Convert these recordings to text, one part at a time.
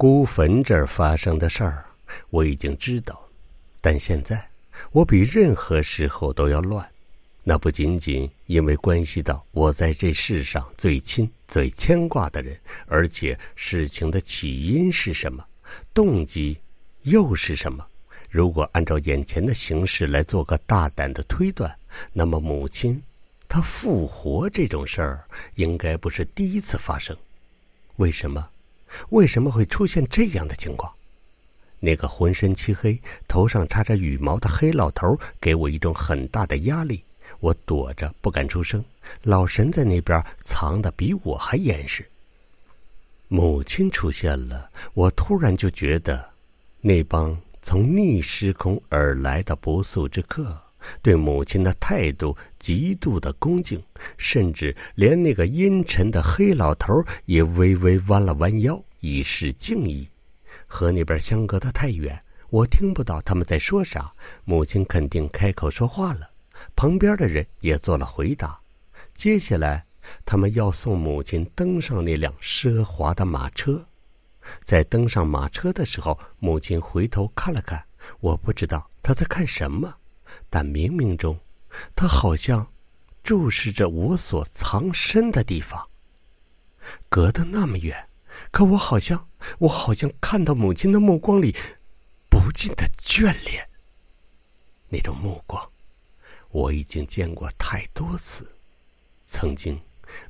孤坟这儿发生的事儿，我已经知道，但现在我比任何时候都要乱。那不仅仅因为关系到我在这世上最亲、最牵挂的人，而且事情的起因是什么，动机又是什么？如果按照眼前的形势来做个大胆的推断，那么母亲她复活这种事儿应该不是第一次发生。为什么？为什么会出现这样的情况？那个浑身漆黑、头上插着羽毛的黑老头给我一种很大的压力，我躲着不敢出声。老神在那边藏的比我还严实。母亲出现了，我突然就觉得，那帮。从逆时空而来的不速之客，对母亲的态度极度的恭敬，甚至连那个阴沉的黑老头也微微弯了弯腰，以示敬意。和那边相隔的太远，我听不到他们在说啥。母亲肯定开口说话了，旁边的人也做了回答。接下来，他们要送母亲登上那辆奢华的马车。在登上马车的时候，母亲回头看了看，我不知道她在看什么，但冥冥中，她好像注视着我所藏身的地方。隔得那么远，可我好像，我好像看到母亲的目光里不尽的眷恋。那种目光，我已经见过太多次，曾经，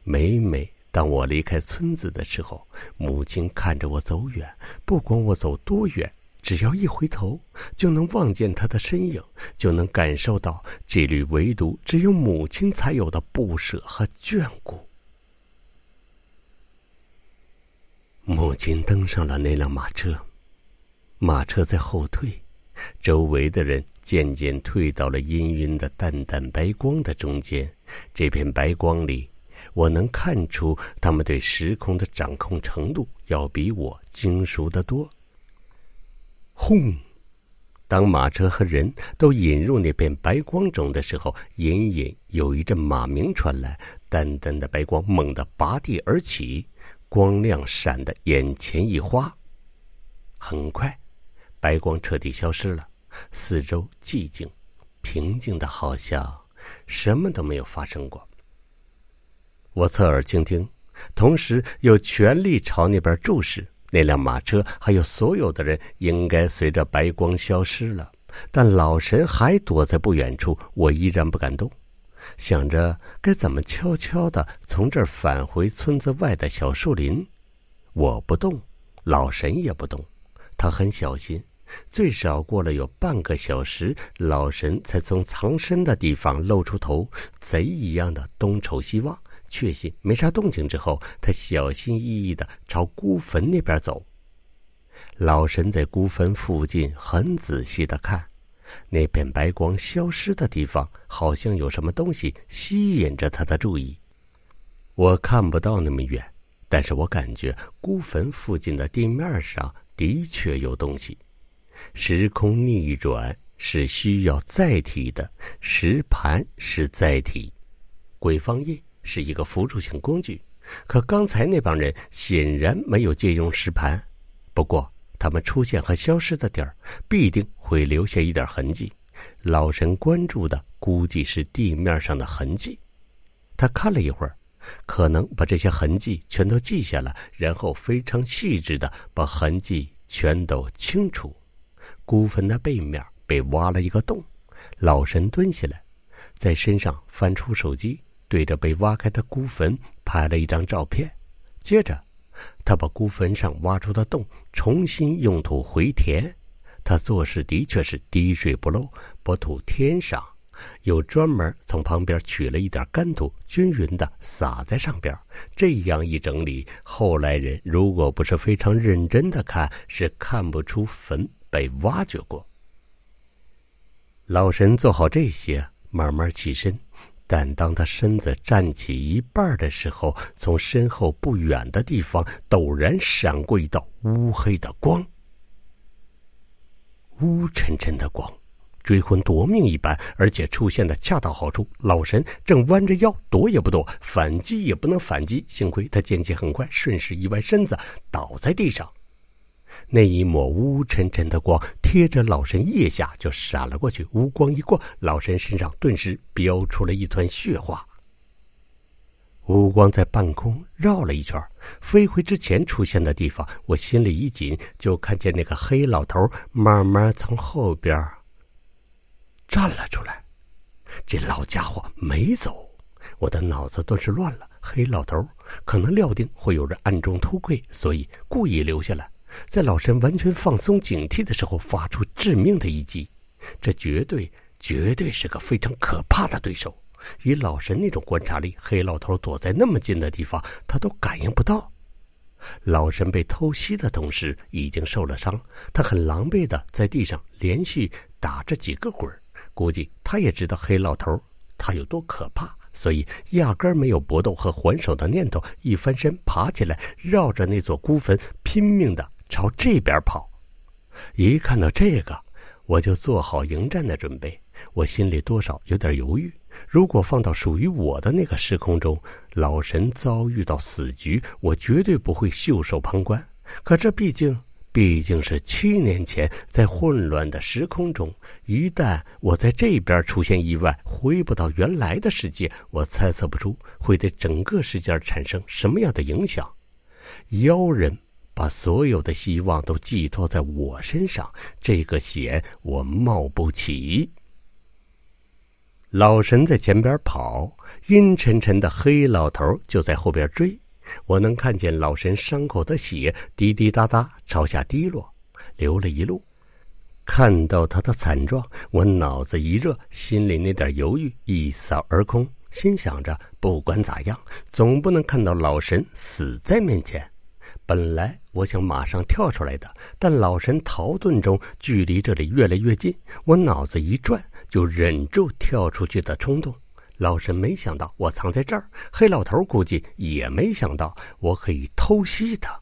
每每。当我离开村子的时候，母亲看着我走远，不管我走多远，只要一回头，就能望见她的身影，就能感受到这缕唯独只有母亲才有的不舍和眷顾。母亲登上了那辆马车，马车在后退，周围的人渐渐退到了氤氲的淡淡白光的中间，这片白光里。我能看出他们对时空的掌控程度要比我精熟得多。轰！当马车和人都引入那片白光中的时候，隐隐有一阵马鸣传来，淡淡的白光猛地拔地而起，光亮闪得眼前一花。很快，白光彻底消失了，四周寂静、平静的，好像什么都没有发生过。我侧耳倾听，同时又全力朝那边注视。那辆马车还有所有的人，应该随着白光消失了，但老神还躲在不远处。我依然不敢动，想着该怎么悄悄的从这儿返回村子外的小树林。我不动，老神也不动，他很小心。最少过了有半个小时，老神才从藏身的地方露出头，贼一样的东瞅西望。确信没啥动静之后，他小心翼翼的朝孤坟那边走。老神在孤坟附近很仔细的看，那片白光消失的地方，好像有什么东西吸引着他的注意。我看不到那么远，但是我感觉孤坟附近的地面上的确有东西。时空逆转是需要载体的，石盘是载体，鬼方印。是一个辅助性工具，可刚才那帮人显然没有借用石盘。不过，他们出现和消失的点儿必定会留下一点痕迹。老神关注的估计是地面上的痕迹。他看了一会儿，可能把这些痕迹全都记下了，然后非常细致的把痕迹全都清除。孤坟的背面被挖了一个洞，老神蹲下来，在身上翻出手机。对着被挖开的孤坟拍了一张照片，接着，他把孤坟上挖出的洞重新用土回填。他做事的确是滴水不漏，把土填上，又专门从旁边取了一点干土，均匀的撒在上边。这样一整理，后来人如果不是非常认真的看，是看不出坟被挖掘过。老神做好这些，慢慢起身。但当他身子站起一半的时候，从身后不远的地方陡然闪过一道乌黑的光，乌沉沉的光，追魂夺命一般，而且出现的恰到好处。老神正弯着腰躲也不躲，反击也不能反击，幸亏他剑气很快，顺势一歪身子倒在地上。那一抹乌沉沉的光贴着老神腋下就闪了过去，乌光一过，老神身上顿时飙出了一团血花。乌光在半空绕了一圈，飞回之前出现的地方，我心里一紧，就看见那个黑老头慢慢从后边站了出来。这老家伙没走，我的脑子顿时乱了。黑老头可能料定会有人暗中偷窥，所以故意留下来，在老神完全放松警惕的时候发出致命的一击。这绝对绝对是个非常可怕的对手。以老神那种观察力，黑老头躲在那么近的地方，他都感应不到。老神被偷袭的同时已经受了伤，他很狼狈的在地上连续打着几个滚估计他也知道黑老头他有多可怕，所以压根儿没有搏斗和还手的念头，一翻身爬起来，绕着那座孤坟拼命的朝这边跑。一看到这个，我就做好迎战的准备。我心里多少有点犹豫。如果放到属于我的那个时空中，老神遭遇到死局，我绝对不会袖手旁观。可这毕竟毕竟是七年前，在混乱的时空中，一旦我在这边出现意外，回不到原来的世界，我猜测不出会对整个世界产生什么样的影响。妖人把所有的希望都寄托在我身上，这个险我冒不起。老神在前边跑，阴沉沉的黑老头就在后边追。我能看见老神伤口的血滴滴答答朝下滴落，流了一路。看到他的惨状，我脑子一热，心里那点犹豫一扫而空，心想着不管咋样，总不能看到老神死在面前。本来我想马上跳出来的，但老神逃遁中，距离这里越来越近，我脑子一转。就忍住跳出去的冲动。老神没想到我藏在这儿，黑老头估计也没想到我可以偷袭他。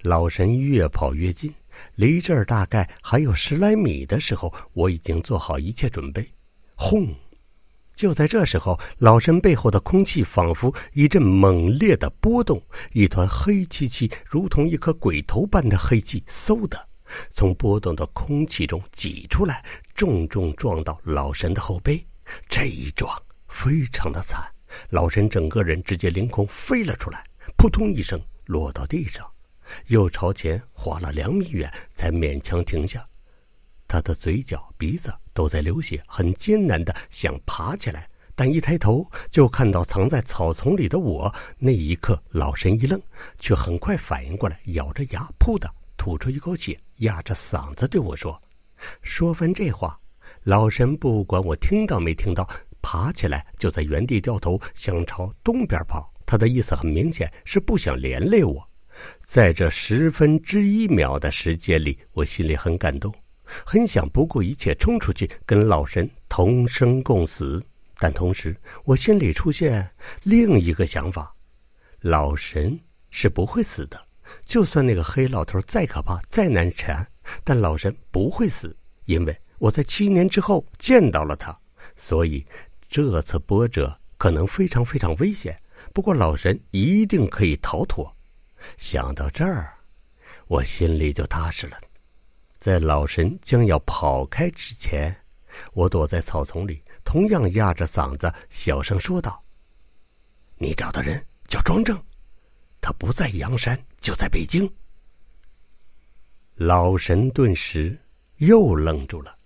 老神越跑越近，离这儿大概还有十来米的时候，我已经做好一切准备。轰！就在这时候，老神背后的空气仿佛一阵猛烈的波动，一团黑漆漆、如同一颗鬼头般的黑气，嗖的。从波动的空气中挤出来，重重撞到老神的后背。这一撞非常的惨，老神整个人直接凌空飞了出来，扑通一声落到地上，又朝前滑了两米远，才勉强停下。他的嘴角、鼻子都在流血，很艰难的想爬起来，但一抬头就看到藏在草丛里的我。那一刻，老神一愣，却很快反应过来，咬着牙，噗的。吐出一口气，压着嗓子对我说：“说完这话，老神不管我听到没听到，爬起来就在原地掉头，想朝东边跑。他的意思很明显，是不想连累我。在这十分之一秒的时间里，我心里很感动，很想不顾一切冲出去跟老神同生共死。但同时，我心里出现另一个想法：老神是不会死的。”就算那个黑老头再可怕、再难缠，但老神不会死，因为我在七年之后见到了他。所以这次波折可能非常非常危险，不过老神一定可以逃脱。想到这儿，我心里就踏实了。在老神将要跑开之前，我躲在草丛里，同样压着嗓子小声说道：“你找的人叫庄正。”他不在阳山，就在北京。老神顿时又愣住了，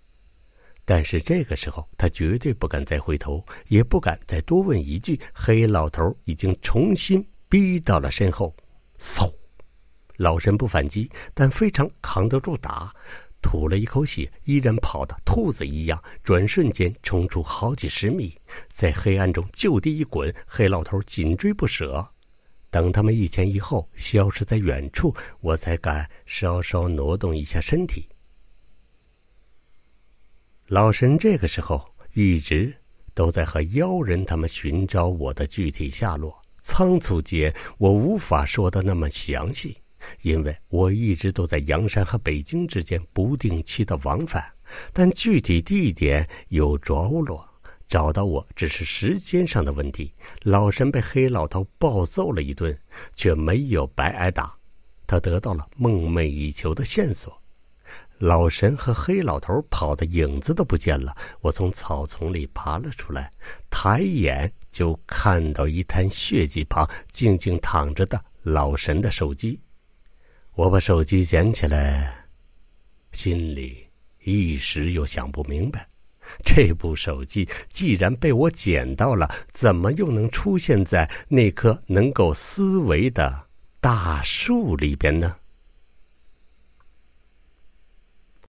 但是这个时候他绝对不敢再回头，也不敢再多问一句。黑老头已经重新逼到了身后，嗖！老神不反击，但非常扛得住打，吐了一口血，依然跑得兔子一样，转瞬间冲出好几十米，在黑暗中就地一滚。黑老头紧追不舍。等他们一前一后消失在远处，我才敢稍稍挪动一下身体。老神这个时候一直都在和妖人他们寻找我的具体下落，仓促间我无法说的那么详细，因为我一直都在阳山和北京之间不定期的往返，但具体地点有着落。找到我只是时间上的问题。老神被黑老头暴揍了一顿，却没有白挨打。他得到了梦寐以求的线索。老神和黑老头跑的影子都不见了。我从草丛里爬了出来，抬眼就看到一滩血迹旁静静躺着的老神的手机。我把手机捡起来，心里一时又想不明白：这部手机既然被我捡到了，怎么又能出现在那棵能够思维的大树里边呢？